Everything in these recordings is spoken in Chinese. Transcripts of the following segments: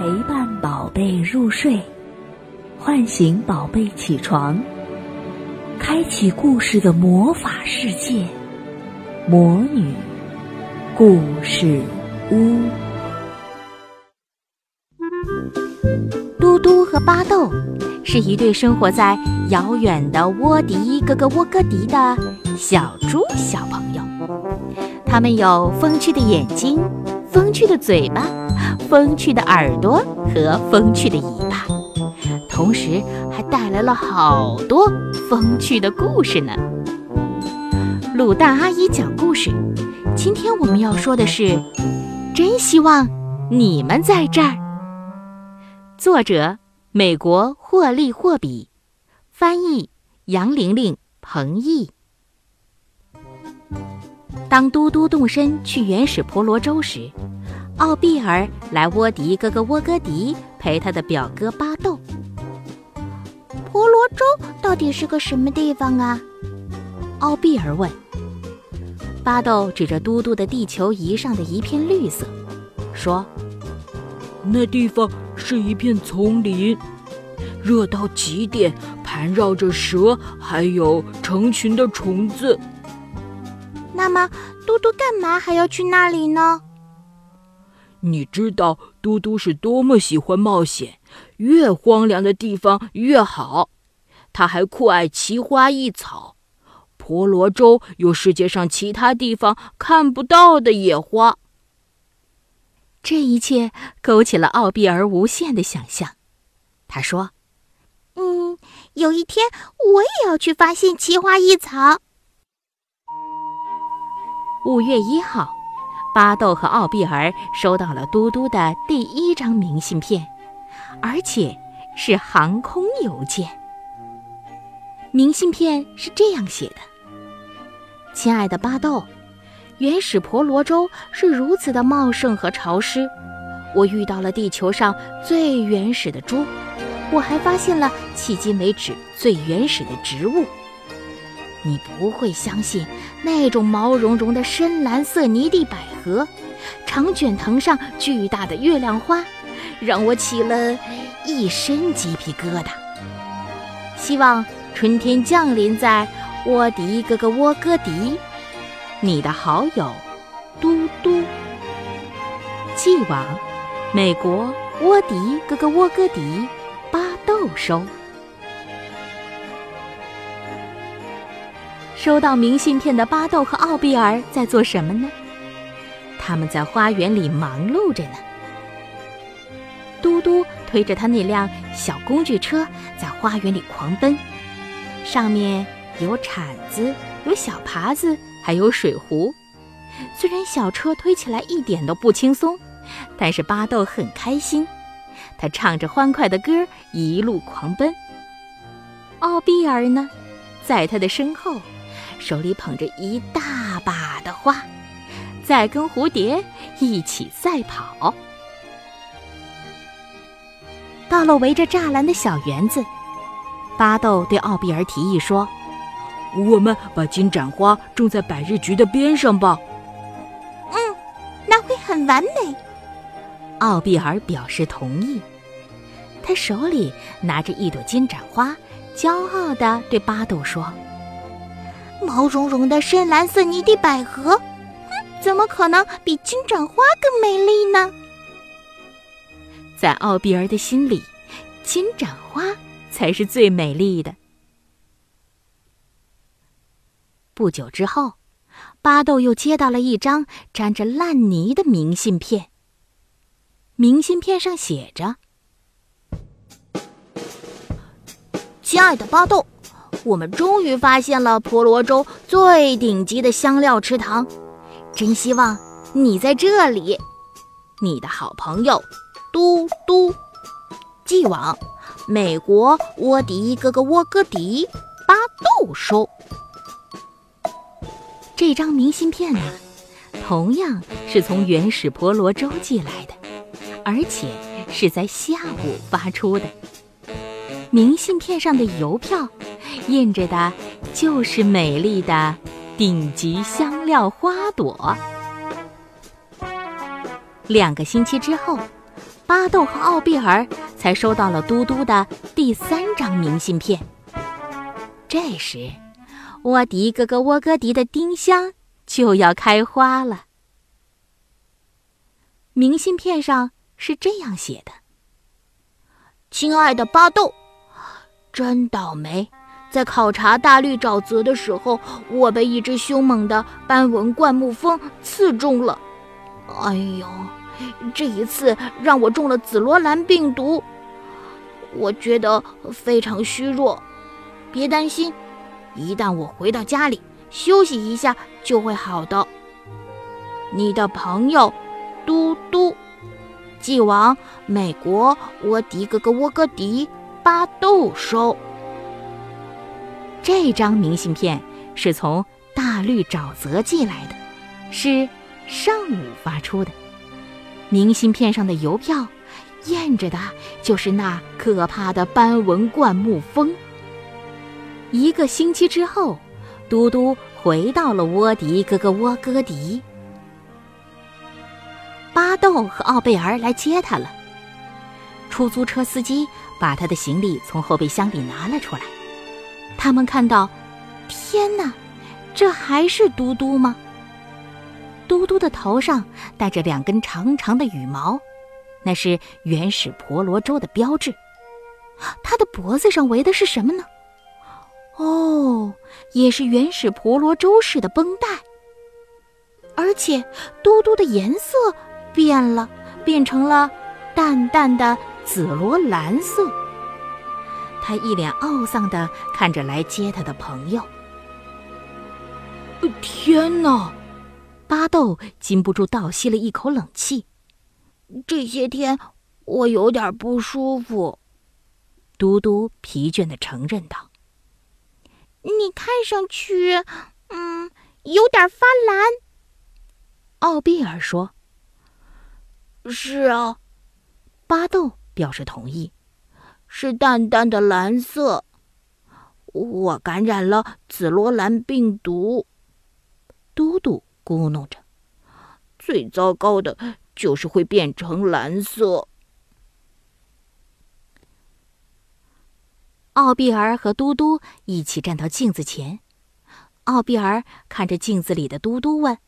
陪伴宝贝入睡，唤醒宝贝起床，开启故事的魔法世界——魔女故事屋。嘟嘟和巴豆是一对生活在遥远的窝迪哥哥窝哥迪的小猪小朋友。他们有风趣的眼睛、风趣的嘴巴、风趣的耳朵和风趣的尾巴，同时还带来了好多风趣的故事呢。卤蛋阿姨讲故事，今天我们要说的是，真希望你们在这儿。作者：美国霍利·霍比，翻译：杨玲玲、彭毅。当嘟嘟动身去原始婆罗洲时，奥比尔来窝迪哥哥窝哥迪陪他的表哥巴豆。婆罗洲到底是个什么地方啊？奥比尔问。巴豆指着嘟嘟的地球仪上的一片绿色，说：“那地方是一片丛林，热到极点，盘绕着蛇，还有成群的虫子。”那么，嘟嘟干嘛还要去那里呢？你知道嘟嘟是多么喜欢冒险，越荒凉的地方越好。他还酷爱奇花异草，婆罗洲有世界上其他地方看不到的野花。这一切勾起了奥比尔无限的想象。他说：“嗯，有一天我也要去发现奇花异草。”五月一号，巴豆和奥比尔收到了嘟嘟的第一张明信片，而且是航空邮件。明信片是这样写的：“亲爱的巴豆，原始婆罗洲是如此的茂盛和潮湿，我遇到了地球上最原始的猪，我还发现了迄今为止最原始的植物。你不会相信。”那种毛茸茸的深蓝色泥地百合，长卷藤上巨大的月亮花，让我起了一身鸡皮疙瘩。希望春天降临在窝迪哥哥窝哥迪，你的好友嘟嘟。寄往美国窝迪哥哥窝哥迪，巴豆收。收到明信片的巴豆和奥比尔在做什么呢？他们在花园里忙碌着呢。嘟嘟推着他那辆小工具车在花园里狂奔，上面有铲子、有小耙子，还有水壶。虽然小车推起来一点都不轻松，但是巴豆很开心，他唱着欢快的歌一路狂奔。奥比尔呢，在他的身后。手里捧着一大把的花，在跟蝴蝶一起赛跑。到了围着栅栏的小园子，巴豆对奥比尔提议说：“我们把金盏花种在百日菊的边上吧。”“嗯，那会很完美。”奥比尔表示同意。他手里拿着一朵金盏花，骄傲地对巴豆说。毛茸茸的深蓝色泥地百合，哼，怎么可能比金盏花更美丽呢？在奥比尔的心里，金盏花才是最美丽的。不久之后，巴豆又接到了一张沾着烂泥的明信片。明信片上写着：“亲爱的巴豆。”我们终于发现了婆罗洲最顶级的香料池塘，真希望你在这里。你的好朋友，嘟嘟，寄往美国窝迪哥哥窝哥迪，巴豆收。这张明信片呢，同样是从原始婆罗洲寄来的，而且是在下午发出的。明信片上的邮票。印着的，就是美丽的顶级香料花朵。两个星期之后，巴豆和奥比尔才收到了嘟嘟的第三张明信片。这时，沃迪哥哥沃哥迪的丁香就要开花了。明信片上是这样写的：“亲爱的巴豆，真倒霉，在考察大绿沼泽的时候，我被一只凶猛的斑纹灌木蜂刺中了。哎呦，这一次让我中了紫罗兰病毒，我觉得非常虚弱。别担心，一旦我回到家里休息一下，就会好的。你的朋友。”嘟嘟，寄往美国沃迪哥哥沃格迪巴豆收。这张明信片是从大绿沼泽寄来的，是上午发出的。明信片上的邮票验着的就是那可怕的斑纹灌木蜂。一个星期之后，嘟嘟回到了窝迪哥哥窝哥迪。巴豆和奥贝尔来接他了。出租车司机把他的行李从后备箱里拿了出来。他们看到，天哪，这还是嘟嘟吗？嘟嘟的头上戴着两根长长的羽毛，那是原始婆罗洲的标志。他的脖子上围的是什么呢？哦，也是原始婆罗洲式的绷带。而且，嘟嘟的颜色。变了，变成了淡淡的紫罗兰色。他一脸懊丧的看着来接他的朋友。天哪！巴豆禁不住倒吸了一口冷气。这些天我有点不舒服。嘟嘟疲倦的承认道：“你看上去，嗯，有点发蓝。”奥比尔说。是啊，巴豆表示同意。是淡淡的蓝色。我感染了紫罗兰病毒。嘟嘟咕哝着：“最糟糕的就是会变成蓝色。”奥比尔和嘟嘟一起站到镜子前。奥比尔看着镜子里的嘟嘟问：“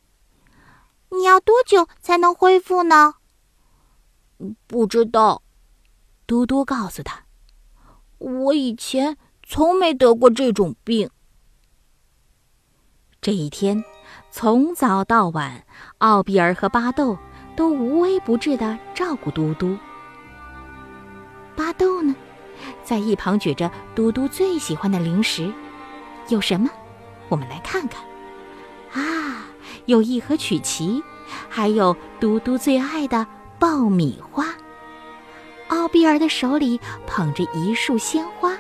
你要多久才能恢复呢？”不知道，嘟嘟告诉他：“我以前从没得过这种病。”这一天，从早到晚，奥比尔和巴豆都无微不至的照顾嘟嘟。巴豆呢，在一旁举着嘟嘟最喜欢的零食，有什么？我们来看看。啊，有一盒曲奇，还有嘟嘟最爱的。爆米花。奥比尔的手里捧着一束鲜花。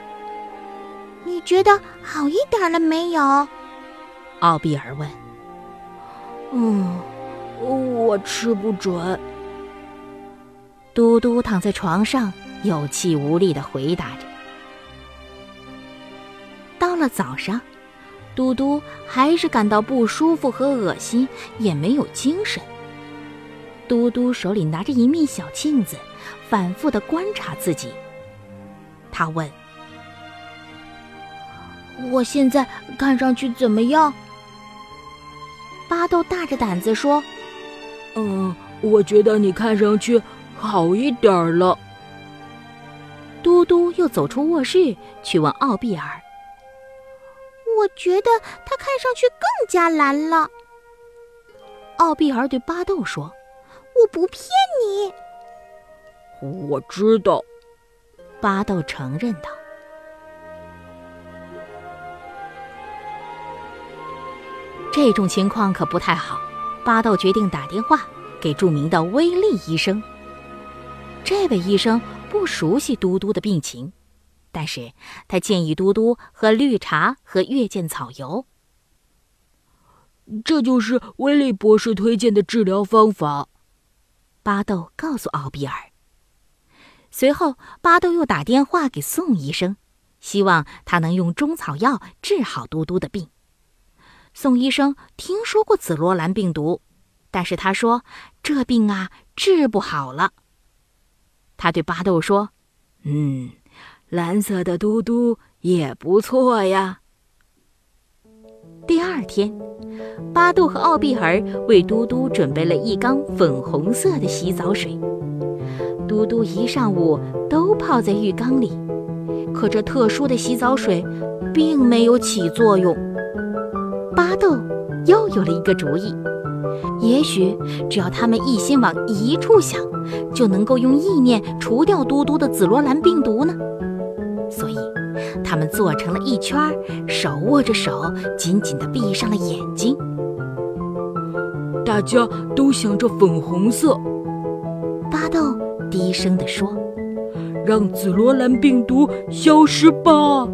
你觉得好一点了没有？奥比尔问。嗯，我吃不准。嘟嘟躺在床上，有气无力的回答着。到了早上，嘟嘟还是感到不舒服和恶心，也没有精神。嘟嘟手里拿着一面小镜子，反复的观察自己。他问：“我现在看上去怎么样？”巴豆大着胆子说：“嗯，我觉得你看上去好一点了。”嘟嘟又走出卧室去问奥比尔：“我觉得他看上去更加蓝了。”奥比尔对巴豆说。我不骗你，我知道。巴豆承认道：“这种情况可不太好。”巴豆决定打电话给著名的威利医生。这位医生不熟悉嘟嘟的病情，但是他建议嘟嘟喝绿茶和月见草油。这就是威利博士推荐的治疗方法。巴豆告诉奥比尔。随后，巴豆又打电话给宋医生，希望他能用中草药治好嘟嘟的病。宋医生听说过紫罗兰病毒，但是他说这病啊治不好了。他对巴豆说：“嗯，蓝色的嘟嘟也不错呀。”第二天，巴豆和奥比尔为嘟嘟准备了一缸粉红色的洗澡水。嘟嘟一上午都泡在浴缸里，可这特殊的洗澡水并没有起作用。巴豆又有了一个主意，也许只要他们一心往一处想，就能够用意念除掉嘟嘟的紫罗兰病毒呢。他们做成了一圈，手握着手，紧紧地闭上了眼睛。大家都想着粉红色。巴豆低声地说：“让紫罗兰病毒消失吧。”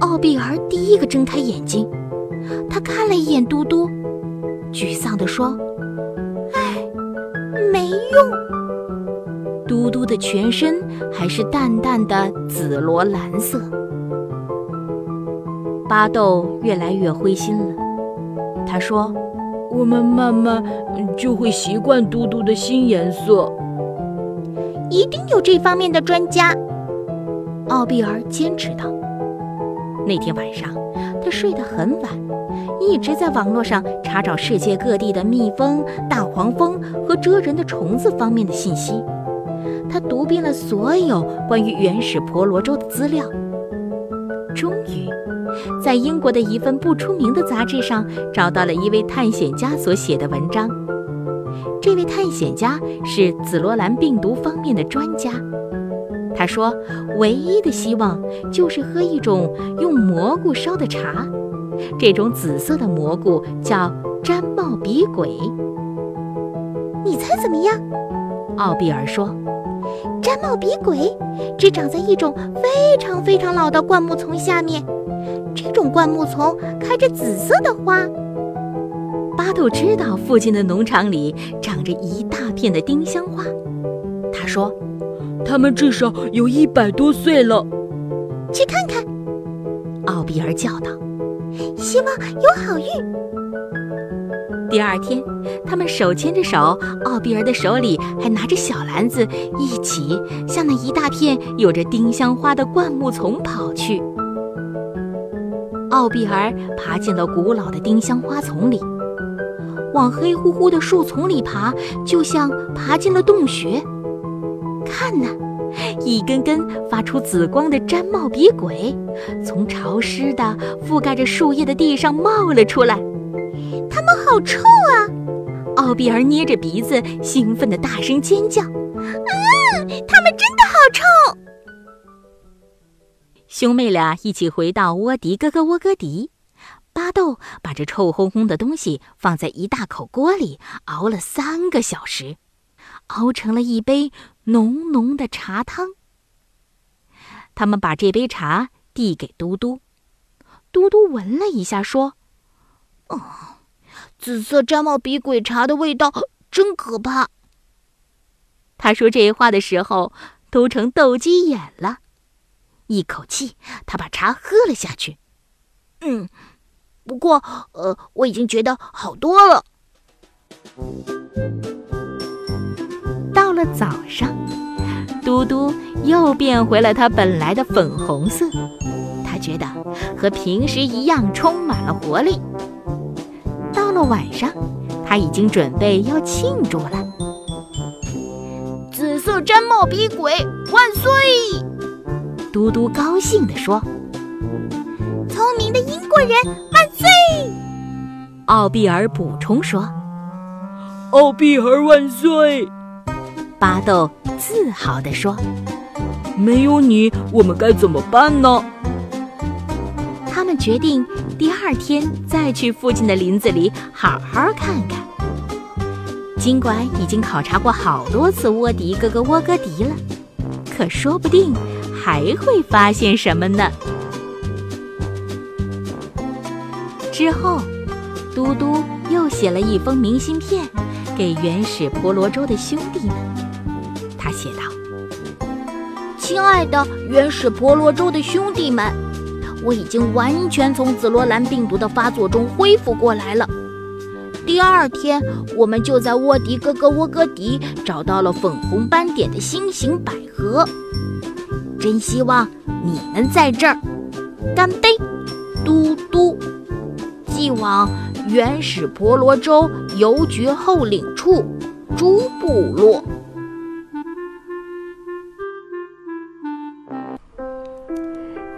奥比尔第一个睁开眼睛，他看了一眼嘟嘟，沮丧地说：“唉，没用。”嘟嘟的全身还是淡淡的紫罗兰色。巴豆越来越灰心了，他说：“我们慢慢就会习惯嘟嘟的新颜色。”一定有这方面的专家，奥比尔坚持道。那天晚上，他睡得很晚，一直在网络上查找世界各地的蜜蜂、大黄蜂和蜇人的虫子方面的信息。他读遍了所有关于原始婆罗洲的资料，终于，在英国的一份不出名的杂志上找到了一位探险家所写的文章。这位探险家是紫罗兰病毒方面的专家。他说：“唯一的希望就是喝一种用蘑菇烧的茶，这种紫色的蘑菇叫毡帽比鬼。你猜怎么样？”奥比尔说：“毡帽鼻鬼只长在一种非常非常老的灌木丛下面，这种灌木丛开着紫色的花。”巴豆知道附近的农场里长着一大片的丁香花。他说。他们至少有一百多岁了，去看看。奥比尔叫道：“希望有好运。”第二天，他们手牵着手，奥比尔的手里还拿着小篮子，一起向那一大片有着丁香花的灌木丛跑去。奥比尔爬进了古老的丁香花丛里，往黑乎乎的树丛里爬，就像爬进了洞穴。看呐，一根根发出紫光的毡帽鼻鬼，从潮湿的覆盖着树叶的地上冒了出来。好臭啊！奥比尔捏着鼻子，兴奋地大声尖叫：“啊，他们真的好臭！”兄妹俩一起回到窝迪哥哥窝哥迪，巴豆把这臭烘烘的东西放在一大口锅里熬了三个小时。熬成了一杯浓浓的茶汤。他们把这杯茶递给嘟嘟，嘟嘟闻了一下，说：“哦，紫色毡帽比鬼茶的味道真可怕。”他说这话的时候都成斗鸡眼了。一口气，他把茶喝了下去。嗯，不过，呃，我已经觉得好多了。到了早上，嘟嘟又变回了它本来的粉红色。他觉得和平时一样充满了活力。晚上，他已经准备要庆祝了。紫色毡帽比鬼万岁！嘟嘟高兴地说：“聪明的英国人万岁！”奥比尔补充说：“奥比尔万岁！”巴豆自豪地说：“没有你，我们该怎么办呢？”决定第二天再去附近的林子里好好看看。尽管已经考察过好多次沃迪哥哥沃哥迪了，可说不定还会发现什么呢。之后，嘟嘟又写了一封明信片给原始婆罗洲的兄弟们。他写道：“亲爱的原始婆罗洲的兄弟们，我已经完全从紫罗兰病毒的发作中恢复过来了。第二天，我们就在沃迪哥哥窝哥迪找到了粉红斑点的心形百合。真希望你们在这儿，干杯！嘟嘟，寄往原始婆罗洲邮局后领处，朱部落。